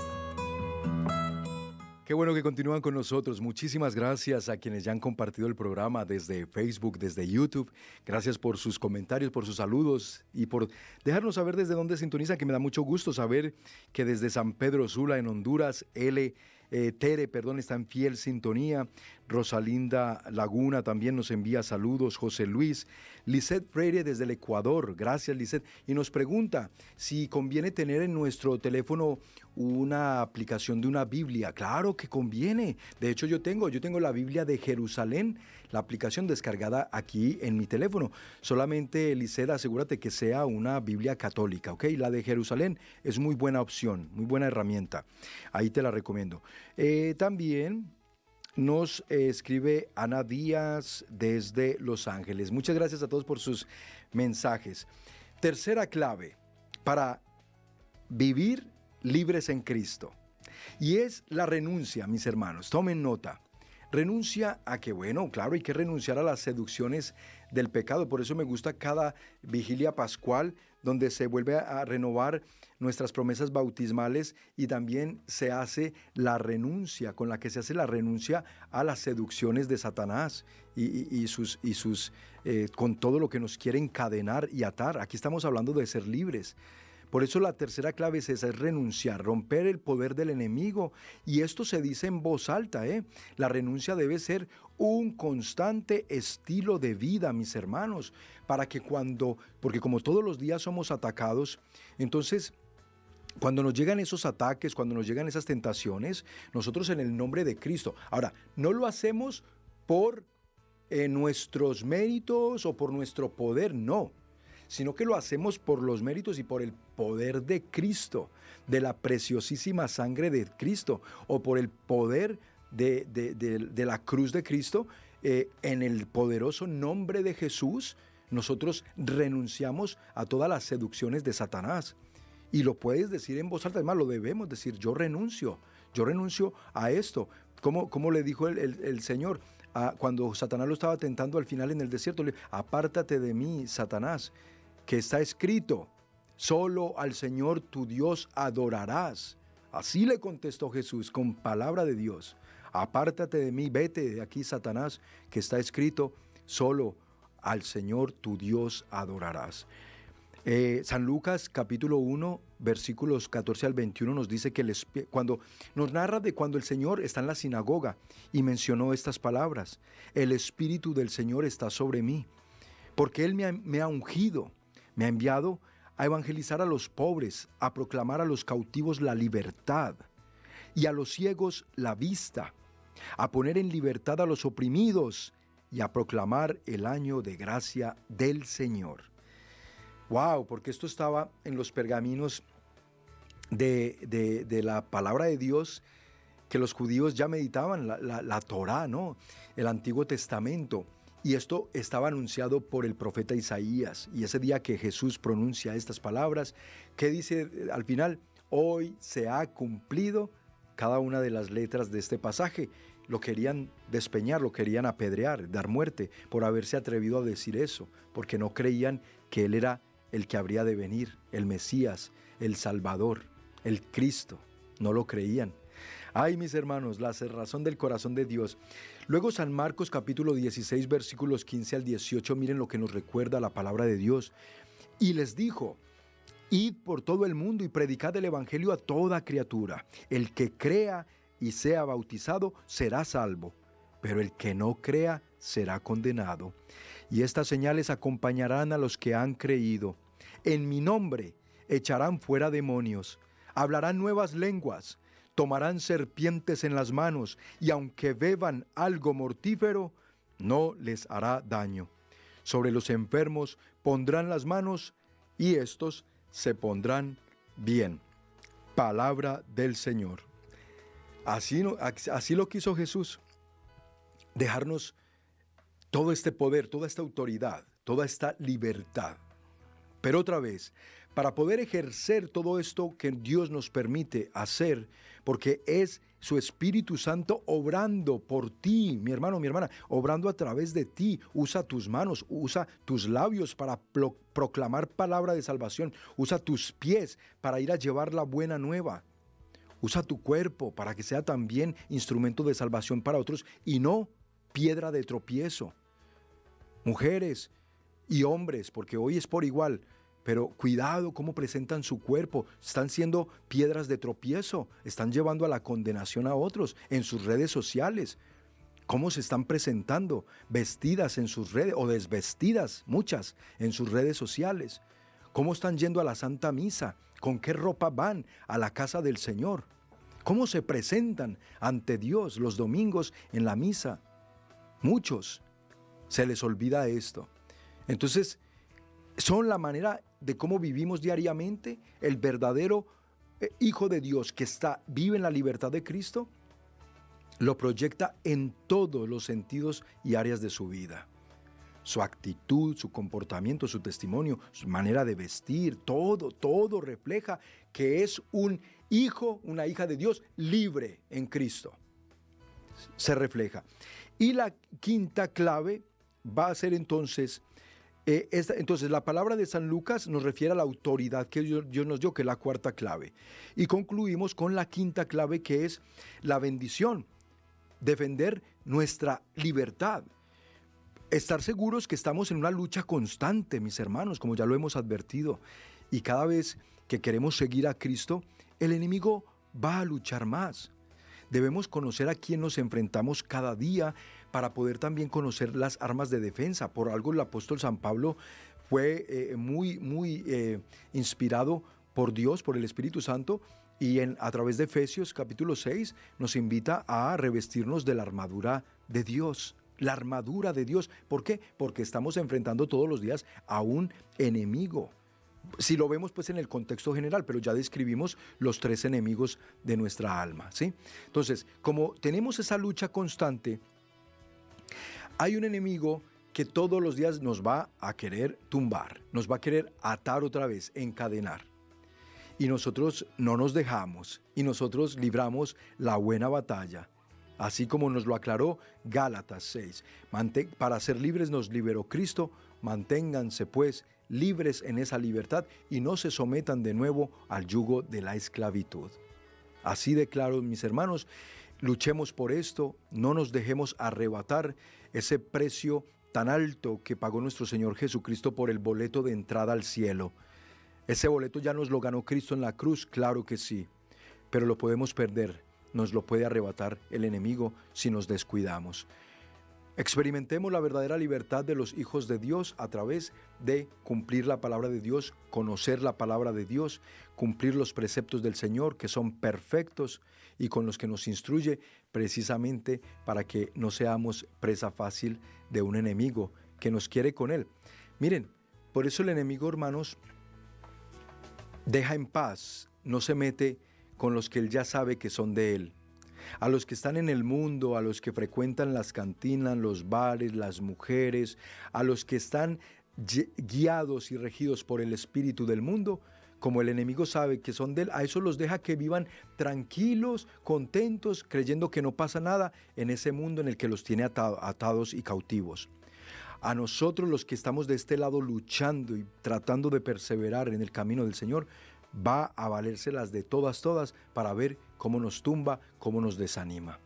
[SPEAKER 1] Qué bueno que continúan con nosotros. Muchísimas gracias a quienes ya han compartido el programa desde Facebook, desde YouTube. Gracias por sus comentarios, por sus saludos y por dejarnos saber desde dónde sintoniza, que me da mucho gusto saber que desde San Pedro Sula, en Honduras, L. eh, Tere, perdón, está en fiel sintonía. Rosalinda Laguna también nos envía saludos. José Luis. Lisette Freire desde el Ecuador. Gracias, Lisette. Y nos pregunta si conviene tener en nuestro teléfono una aplicación de una Biblia. Claro que conviene. De hecho, yo tengo, yo tengo la Biblia de Jerusalén, la aplicación descargada aquí en mi teléfono. Solamente, Lisette, asegúrate que sea una Biblia católica, ¿ok? La de Jerusalén es muy buena opción, muy buena herramienta. Ahí te la recomiendo. Eh, también nos eh, escribe Ana Díaz desde Los Ángeles. Muchas gracias a todos por sus mensajes. Tercera clave para vivir libres en Cristo. Y es la renuncia, mis hermanos. Tomen nota. Renuncia a que, bueno, claro, hay que renunciar a las seducciones del pecado. Por eso me gusta cada vigilia pascual donde se vuelve a renovar nuestras promesas bautismales y también se hace la renuncia, con la que se hace la renuncia a las seducciones de Satanás y, sus, y sus eh, con todo lo que nos quiere encadenar y atar. Aquí estamos hablando de ser libres. Por eso la tercera clave es esa, es renunciar, romper el poder del enemigo. Y esto se dice en voz alta, ¿eh? La renuncia debe ser un constante estilo de vida, mis hermanos, para que cuando, porque como todos los días somos atacados, entonces cuando nos llegan esos ataques, cuando nos llegan esas tentaciones, nosotros en el nombre de Cristo. Ahora, no lo hacemos por eh, nuestros méritos o por nuestro poder, no sino que lo hacemos por los méritos y por el poder de Cristo, de la preciosísima sangre de Cristo, o por el poder de, de- la cruz de Cristo. eh, en el poderoso nombre de Jesús, nosotros renunciamos a todas las seducciones de Satanás. Y lo puedes decir en voz alta, además lo debemos decir, yo renuncio, yo renuncio a esto. ¿Cómo, cómo le dijo el, el Señor? cuando Satanás lo estaba tentando al final en el desierto, le apártate de mí, Satanás, que está escrito, solo al Señor tu Dios adorarás. Así le contestó Jesús con palabra de Dios. Apártate de mí, vete de aquí, Satanás, que está escrito, solo al Señor tu Dios adorarás. Eh, San Lucas capítulo 1, versículos 14 al 21 nos dice que cuando nos narra de cuando el Señor está en la sinagoga y mencionó estas palabras, el Espíritu del Señor está sobre mí, porque Él me ha, me ha ungido, me ha enviado a evangelizar a los pobres, a proclamar a los cautivos la libertad y a los ciegos la vista, a poner en libertad a los oprimidos y a proclamar el año de gracia del Señor. Wow, porque esto estaba en los pergaminos de, la palabra de Dios que los judíos ya meditaban, la, la, Torah, ¿no? El Antiguo Testamento. Y esto estaba anunciado por el profeta Isaías. Y ese día que Jesús pronuncia estas palabras, ¿qué dice al final? Hoy se ha cumplido cada una de las letras de este pasaje. Lo querían despeñar, lo querían apedrear, dar muerte por haberse atrevido a decir eso, porque no creían que Él era el que habría de venir, el Mesías, el Salvador, el Cristo. No lo creían. Ay, mis hermanos, la cerrazón del corazón de Dios. Luego San Marcos capítulo 16 versículos 15 al 18, miren lo que nos recuerda la palabra de Dios. Y les dijo, id por todo el mundo y predicad el Evangelio a toda criatura. El que crea y sea bautizado será salvo, pero el que no crea será condenado y estas señales acompañarán a los que han creído. En mi nombre echarán fuera demonios, hablarán nuevas lenguas, tomarán serpientes en las manos, y aunque beban algo mortífero, no les hará daño. Sobre los enfermos pondrán las manos, y estos se pondrán bien. Palabra del Señor. Así, así lo quiso Jesús, dejarnos todo este poder, toda esta autoridad, toda esta libertad. Pero otra vez, para poder ejercer todo esto que Dios nos permite hacer, porque es su Espíritu Santo obrando por ti, mi hermano, mi hermana, obrando a través de ti. Usa tus manos, usa tus labios para proclamar palabra de salvación, usa tus pies para ir a llevar la buena nueva. Usa tu cuerpo para que sea también instrumento de salvación para otros y no piedra de tropiezo. Mujeres y hombres, porque hoy es por igual, pero cuidado cómo presentan su cuerpo. Están siendo piedras de tropiezo, están llevando a la condenación a otros en sus redes sociales. ¿Cómo se están presentando? Vestidas en sus redes o desvestidas, muchas, en sus redes sociales. ¿Cómo están yendo a la Santa Misa? ¿Con qué ropa van a la casa del Señor? ¿Cómo se presentan ante Dios los domingos en la misa? Muchos se les olvida esto. Entonces, son la manera de cómo vivimos diariamente el verdadero eh, Hijo de Dios que está, vive en la libertad de Cristo, lo proyecta en todos los sentidos y áreas de su vida. Su actitud, su comportamiento, su testimonio, su manera de vestir, todo, todo refleja que es un hijo, una hija de Dios libre en Cristo. Se refleja. Y la quinta clave va a ser entonces, eh, entonces la palabra de San Lucas nos refiere a la autoridad que Dios, nos dio, que es la cuarta clave. Y concluimos con la quinta clave, que es la bendición, defender nuestra libertad. Estar seguros que estamos en una lucha constante, mis hermanos, como ya lo hemos advertido. Y cada vez que queremos seguir a Cristo, el enemigo va a luchar más. Debemos conocer a quién nos enfrentamos cada día para poder también conocer las armas de defensa. Por algo el apóstol San Pablo fue eh, muy, muy eh, inspirado por Dios, por el Espíritu Santo, y en, a través de Efesios capítulo 6 nos invita a revestirnos de la armadura de Dios. La armadura de Dios. ¿Por qué? Porque estamos enfrentando todos los días a un enemigo si lo vemos pues en el contexto general, pero ya describimos los tres enemigos de nuestra alma, ¿sí? Entonces, como tenemos esa lucha constante, Hay un enemigo que todos los días nos va a querer tumbar, nos va a querer atar otra vez, encadenar. Y nosotros no nos dejamos y nosotros libramos la buena batalla. Así como nos lo aclaró Gálatas 6. para ser libres nos liberó Cristo, manténganse pues libres en esa libertad y no se sometan de nuevo al yugo de la esclavitud. Así de claro, mis hermanos, luchemos por esto, no nos dejemos arrebatar ese precio tan alto que pagó nuestro Señor Jesucristo por el boleto de entrada al cielo. Ese boleto ya nos lo ganó Cristo en la cruz, claro que sí, pero lo podemos perder, nos lo puede arrebatar el enemigo si nos descuidamos. Experimentemos la verdadera libertad de los hijos de Dios a través de cumplir la palabra de Dios, conocer la palabra de Dios, cumplir los preceptos del Señor que son perfectos y con los que nos instruye precisamente para que no seamos presa fácil de un enemigo que nos quiere con él. Miren, por eso el enemigo, hermanos, deja en paz, no se mete con los que él ya sabe que son de él a los que están en el mundo, a los que frecuentan las cantinas, los bares, las mujeres, a los que están guiados y regidos por el espíritu del mundo, como el enemigo sabe que son de él, a eso los deja que vivan tranquilos, contentos, creyendo que no pasa nada en ese mundo en el que los tiene atados y cautivos. A nosotros los que estamos de este lado luchando y tratando de perseverar en el camino del Señor, va a valérselas de todas, todas, para ver cómo nos tumba, cómo nos desanima.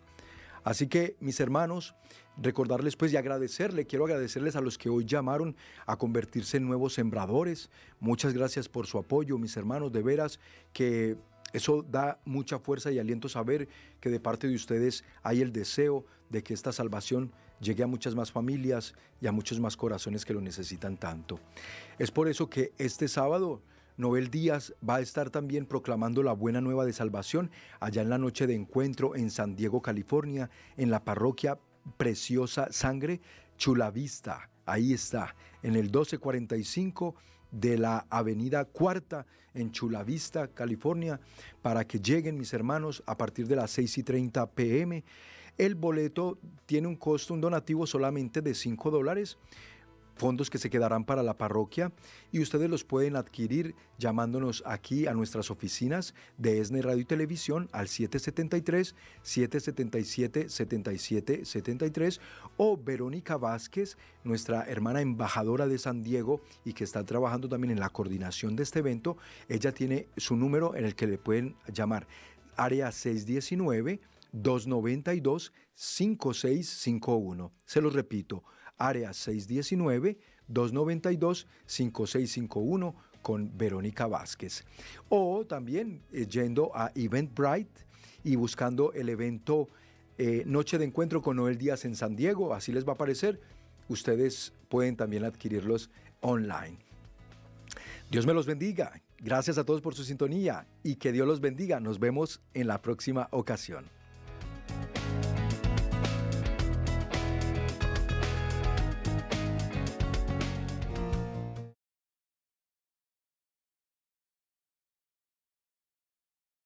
[SPEAKER 1] Así que, mis hermanos, recordarles pues y agradecerle, quiero agradecerles a los que hoy llamaron a convertirse en nuevos sembradores. Muchas gracias por su apoyo, mis hermanos, de veras que eso da mucha fuerza y aliento saber que de parte de ustedes hay el deseo de que esta salvación llegue a muchas más familias y a muchos más corazones que lo necesitan tanto. Es por eso que este sábado Noel Díaz va a estar también proclamando la buena nueva de salvación allá en la noche de encuentro en San Diego, California, en la parroquia Preciosa Sangre, Chulavista. Ahí está, en el 1245 de la Avenida Cuarta en Chulavista, California, para que lleguen mis hermanos a partir de las 6 y 30 pm. El boleto tiene un costo, un donativo solamente de 5 dólares fondos que se quedarán para la parroquia y ustedes los pueden adquirir llamándonos aquí a nuestras oficinas de ESNE Radio y Televisión al 773-777-7773 o Verónica Vázquez, nuestra hermana embajadora de San Diego y que está trabajando también en la coordinación de este evento. Ella tiene su número en el que le pueden llamar área 619 292 5651. Se los repito, área 619-292-5651 con Verónica Vázquez. O también eh, yendo a Eventbrite y buscando el evento eh, Noche de Encuentro con Noel Díaz en San Diego, así les va a aparecer. Ustedes pueden también adquirirlos online. Dios me los bendiga. Gracias a todos por su sintonía y que Dios los bendiga. Nos vemos en la próxima ocasión.